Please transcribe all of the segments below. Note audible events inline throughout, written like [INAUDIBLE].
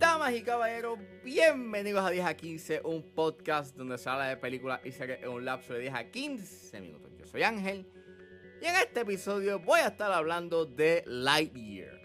Damas y caballeros, bienvenidos a 10 a 15, un podcast donde se habla de películas y series en un lapso de 10 a 15 minutos. Yo soy Ángel y en este episodio voy a estar hablando de Lightyear.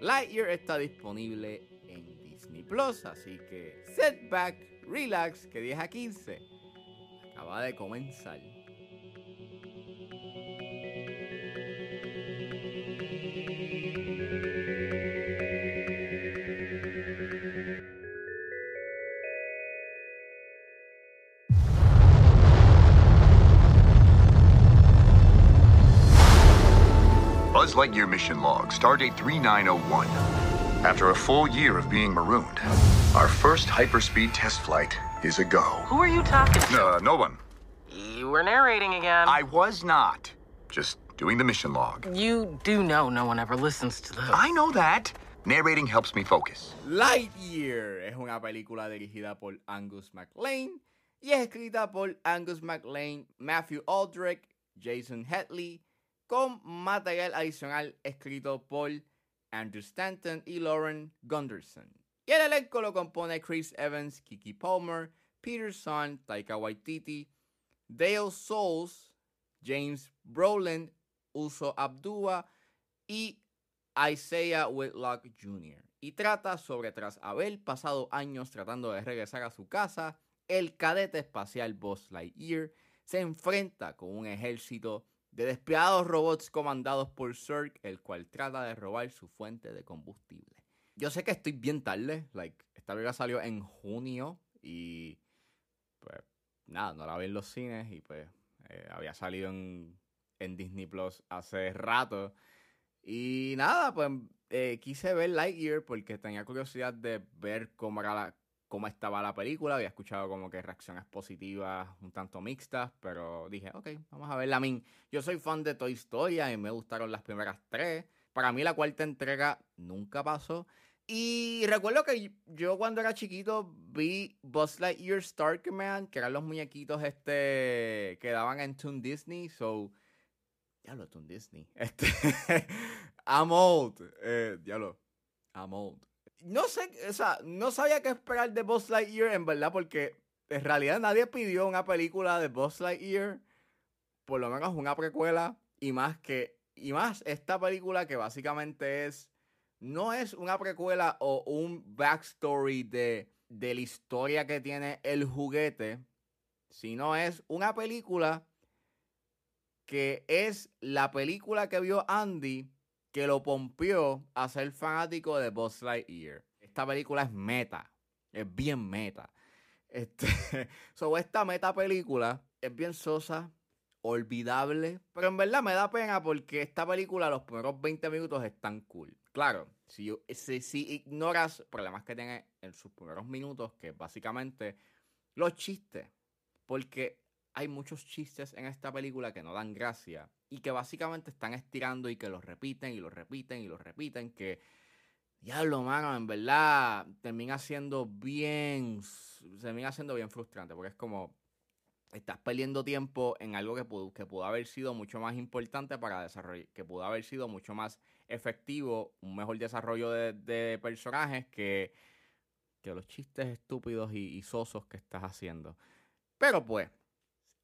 Lightyear está disponible en Disney Plus, así que set back, relax, que 10 a 15 acaba de comenzar. Lightyear mission log, stardate 3901. After a full year of being marooned, our first hyperspeed test flight is a go. Who are you talking to? Uh, no one. You were narrating again. I was not. Just doing the mission log. You do know no one ever listens to those. I know that. Narrating helps me focus. Lightyear es una película dirigida por Angus MacLean y es escrita por Angus MacLean, Matthew Aldrich, Jason Hetley, con material adicional escrito por Andrew Stanton y Lauren Gunderson. Y el elenco lo compone Chris Evans, Kiki Palmer, Peter Son, Taika Waititi, Dale Souls, James Brolin, Uso Abdua y Isaiah Whitlock Jr. Y trata sobre tras haber pasado años tratando de regresar a su casa, el cadete espacial Buzz Lightyear se enfrenta con un ejército de despiadados robots comandados por Zurg, el cual trata de robar su fuente de combustible. Yo sé que estoy bien tarde, like, esta película salió en junio y pues nada, no la vi en los cines y pues eh, había salido en, en Disney Plus hace rato. Y nada, pues eh, quise ver Lightyear porque tenía curiosidad de ver cómo, era la, cómo estaba la película. Había escuchado como que reacciones positivas un tanto mixtas, pero dije, ok, vamos a verla. A mí, yo soy fan de Toy Story y me gustaron las primeras tres. Para mí la cuarta entrega nunca pasó. Y recuerdo que yo cuando era chiquito vi Buzz Lightyear Starkman, que eran los muñequitos este que daban en Toon Disney. So, diablo, Toon Disney. [LAUGHS] Este, I'm old. Eh, diablo, I'm old. No sé, o sea, no sabía qué esperar de Buzz Lightyear en verdad, porque en realidad nadie pidió una película de Buzz Lightyear, por lo menos una precuela, y más que, y más esta película que básicamente es no es una precuela o un backstory de, de la historia que tiene el juguete, sino es una película que es la película que vio Andy que lo pompió a ser fanático de Buzz Lightyear. Esta película es meta, es bien meta. Este, [LAUGHS] sobre esta meta película es bien sosa, olvidable, pero en verdad me da pena porque esta película los primeros 20 minutos están cool. Claro, si, si, si ignoras problemas que tiene en sus primeros minutos, que básicamente los chistes, porque hay muchos chistes en esta película que no dan gracia y que básicamente están estirando y que los repiten y los repiten y los repiten, que diablo, mano, en verdad termina siendo bien, termina siendo bien frustrante, porque es como, estás perdiendo tiempo en algo que pudo, que pudo haber sido mucho más importante para desarrollar, que pudo haber sido mucho más efectivo, un mejor desarrollo de, personajes que, que los chistes estúpidos y, y sosos que estás haciendo. Pero pues,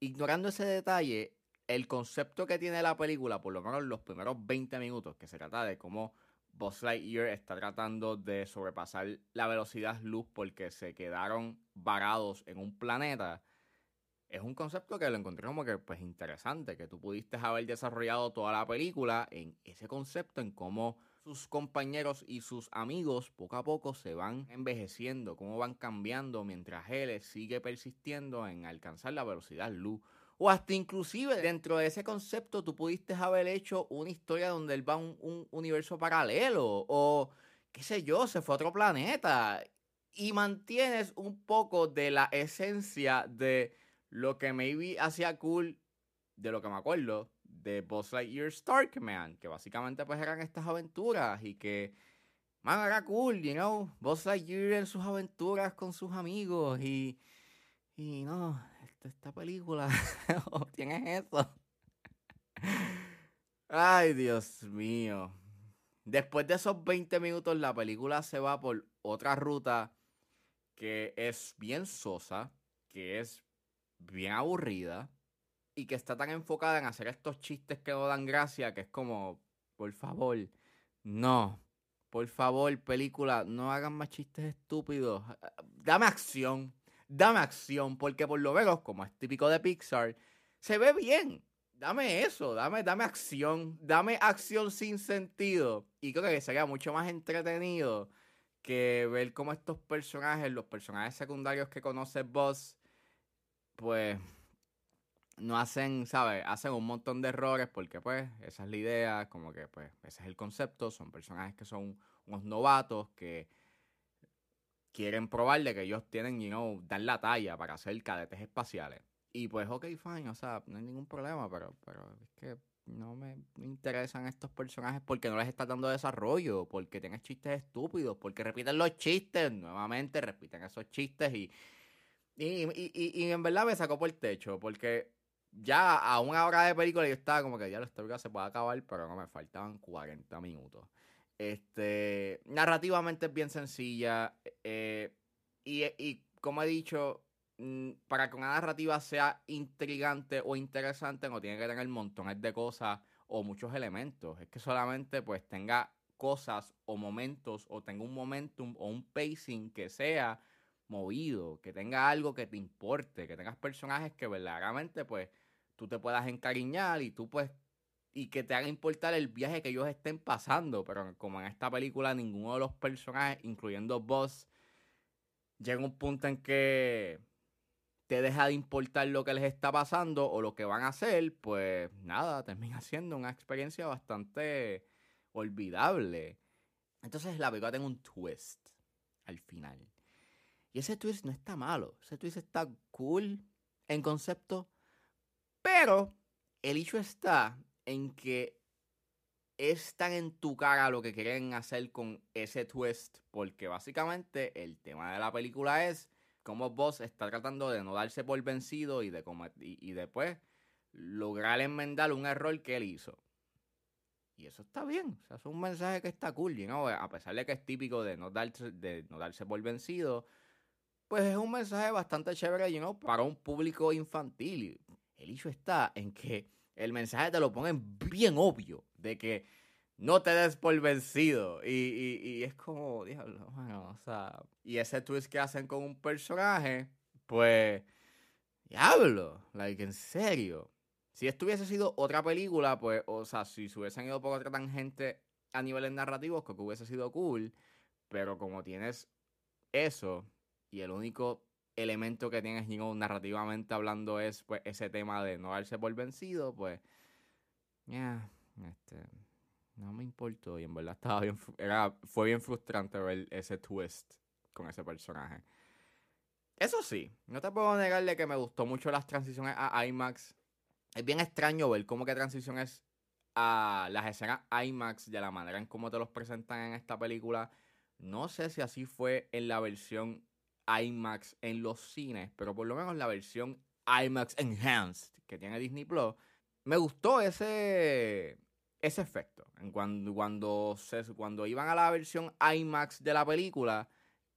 ignorando ese detalle, el concepto que tiene la película, por lo menos los primeros 20 minutos, que se trata de cómo Buzz Lightyear está tratando de sobrepasar la velocidad luz porque se quedaron varados en un planeta, es un concepto que lo encontré como que pues interesante, que tú pudiste haber desarrollado toda la película en ese concepto, en cómo sus compañeros y sus amigos poco a poco se van envejeciendo, cómo van cambiando mientras él sigue persistiendo en alcanzar la velocidad luz. O hasta inclusive dentro de ese concepto tú pudiste haber hecho una historia donde él va a un, un universo paralelo o qué sé yo, se fue a otro planeta y mantienes un poco de la esencia de lo que maybe hacía cool, de lo que me acuerdo, de Buzz Lightyear Starkman, que básicamente pues eran estas aventuras y que, man, era cool, you know, Buzz Lightyear en sus aventuras con sus amigos y, y no, esta, esta película, [LAUGHS] tienes eso. Ay, Dios mío. Después de esos 20 minutos, la película se va por otra ruta que es bien sosa, que es bien aburrida y que está tan enfocada en hacer estos chistes que no dan gracia que es como, por favor, no. Por favor, película, no hagan más chistes estúpidos. Dame acción. Dame acción. Porque por lo menos, como es típico de Pixar, se ve bien dame eso, dame, dame acción, dame acción sin sentido. Y creo que sería mucho más entretenido que ver cómo estos personajes, los personajes secundarios que conoce Boss, pues no hacen, ¿sabes? Hacen un montón de errores porque pues esa es la idea, como que pues ese es el concepto, son personajes que son unos novatos que quieren probarle que ellos tienen, you know, dar la talla para ser cadetes espaciales. Y pues, ok, fine, o sea, no hay ningún problema, pero, pero es que no me interesan estos personajes porque no les está dando desarrollo, porque tienen chistes estúpidos, porque repiten los chistes, nuevamente repiten esos chistes y, y, en verdad me sacó por el techo, porque ya a una hora de película yo estaba como que ya la historia se puede acabar, pero no me faltaban 40 minutos. Este, narrativamente es bien sencilla eh, y, y como he dicho, Mm, para que una narrativa sea intrigante o interesante, no tiene que tener montones de cosas o muchos elementos. Es que solamente pues tenga cosas o momentos o tenga un momentum o un pacing que sea movido, que tenga algo que te importe, que tengas personajes que verdaderamente pues tú te puedas encariñar y tú pues y que te haga importar el viaje que ellos estén pasando, pero como en esta película ninguno de los personajes, incluyendo Boss, llega un punto en que te deja de importar lo que les está pasando o lo que van a hacer, pues nada, termina [LAUGHS] siendo una experiencia bastante olvidable. Entonces la película tiene un twist al final. Y ese twist no está malo, ese twist está cool en concepto, pero el hecho está en que es tan en tu cara lo que quieren hacer con ese twist, porque básicamente el tema de la película es como Boss está tratando de no darse por vencido y, de y, después lograr enmendar un error que él hizo. Y eso está bien. Es un mensaje que está cool, you A pesar de que es típico de no darse, de no darse por vencido, pues es un mensaje bastante chévere, you para un público infantil. El hecho está en que el mensaje te lo ponen bien obvio, de que no te des por vencido. Y, es como, diablo, bueno, o sea. Y ese twist que hacen con un personaje, pues. Diablo, like, en serio. Si esto hubiese sido otra película, pues, o sea, si se hubiesen ido por otra tangente a niveles narrativos, creo que hubiese sido cool. Pero como tienes eso, y el único elemento que tienes, narrativamente hablando, es pues ese tema de no darse por vencido, pues. Este no me importó y en verdad estaba bien, era, fue bien frustrante ver ese twist con ese personaje. Eso sí, no te puedo negarle que me gustó mucho las transiciones a IMAX. Es bien extraño ver cómo que transiciones a las escenas IMAX de la manera en cómo te los presentan en esta película. No sé si así fue en la versión IMAX en los cines, pero por lo menos la versión IMAX Enhanced que tiene Disney Plus, me gustó ese ese efecto. En cuando, cuando, cuando iban a la versión IMAX de la película,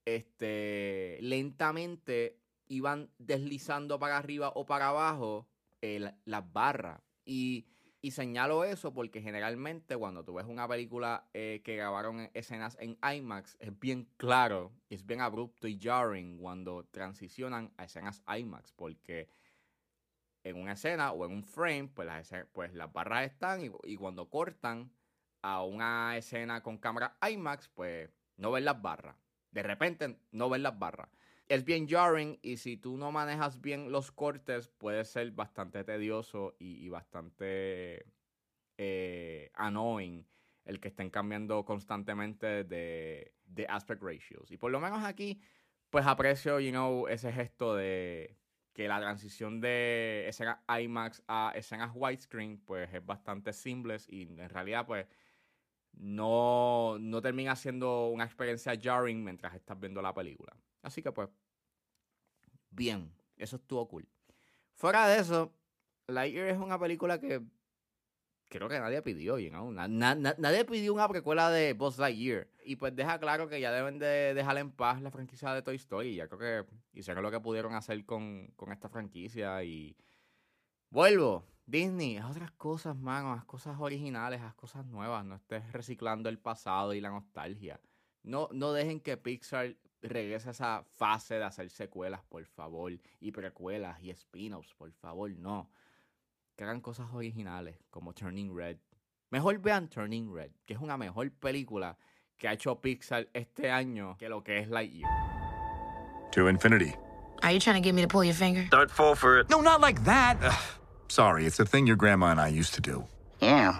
este, lentamente iban deslizando para arriba o para abajo eh, las barras. Y, y, señalo eso porque generalmente cuando tú ves una película eh, que grabaron escenas en IMAX, es bien claro, es bien abrupto y jarring cuando transicionan a escenas IMAX, porque en una escena o en un frame, pues las, pues las barras están y, cuando cortan a una escena con cámara IMAX, pues no ven las barras. De repente no ven las barras. Es bien jarring y si tú no manejas bien los cortes puede ser bastante tedioso y, bastante eh, annoying el que estén cambiando constantemente de, aspect ratios. Y por lo menos aquí, pues aprecio, you know, ese gesto de, que la transición de escenas IMAX a escenas widescreen pues es bastante simple y en realidad pues no, no termina siendo una experiencia jarring mientras estás viendo la película. Así que pues bien, eso estuvo cool. Fuera de eso, Lightyear es una película que creo que nadie pidió, you know? Na- na- na- nadie pidió una precuela de Buzz Lightyear. Y pues deja claro que ya deben de dejar en paz la franquicia de Toy Story. Ya creo que hicieron lo que pudieron hacer con, con esta franquicia y... Vuelvo. Disney, haz otras cosas, mano, haz cosas originales, haz cosas nuevas, no estés reciclando el pasado y la nostalgia. No, no dejen que Pixar regrese a esa fase de hacer secuelas, por favor, y precuelas y spin-offs, por favor, no. Que hagan cosas originales, como Turning Red. Mejor vean Turning Red, que es una mejor película que ha hecho Pixar este año que lo que es Lightyear. To infinity. Are you trying to get me to pull your finger? Don't fall for it. No, not like that. Ugh. [SIGHS] Sorry, it's a thing your grandma and I used to do. Yeah.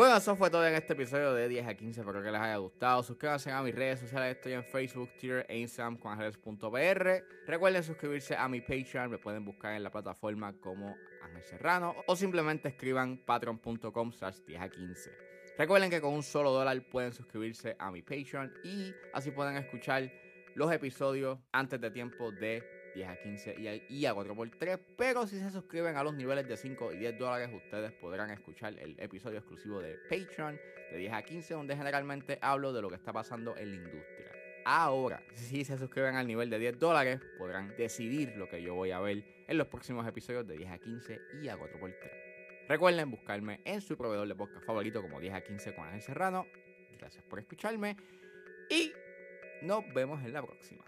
Bueno, eso fue todo en este episodio de 10 a 15. Espero que les haya gustado. Suscríbanse a mis redes sociales. Estoy en Facebook, Twitter e Instagram con ángeles.pr. Recuerden suscribirse a mi Patreon. Me pueden buscar en la plataforma como Ángel Serrano. O simplemente escriban patreon.com slash 10 a 15. Recuerden que con un solo dólar pueden suscribirse a mi Patreon. Y así pueden escuchar los episodios antes de tiempo de 10 a 15 y a, y a 4x3. Pero si se suscriben a los niveles de 5 y 10 dólares, ustedes podrán escuchar el episodio exclusivo de Patreon de 10 a 15, donde generalmente hablo de lo que está pasando en la industria. Ahora, si se suscriben al nivel de 10 dólares, podrán decidir lo que yo voy a ver en los próximos episodios de 10 a 15 y a 4x3. Recuerden buscarme en su proveedor de podcast favorito como 10 a 15 con Ángel Serrano. Gracias por escucharme y nos vemos en la próxima.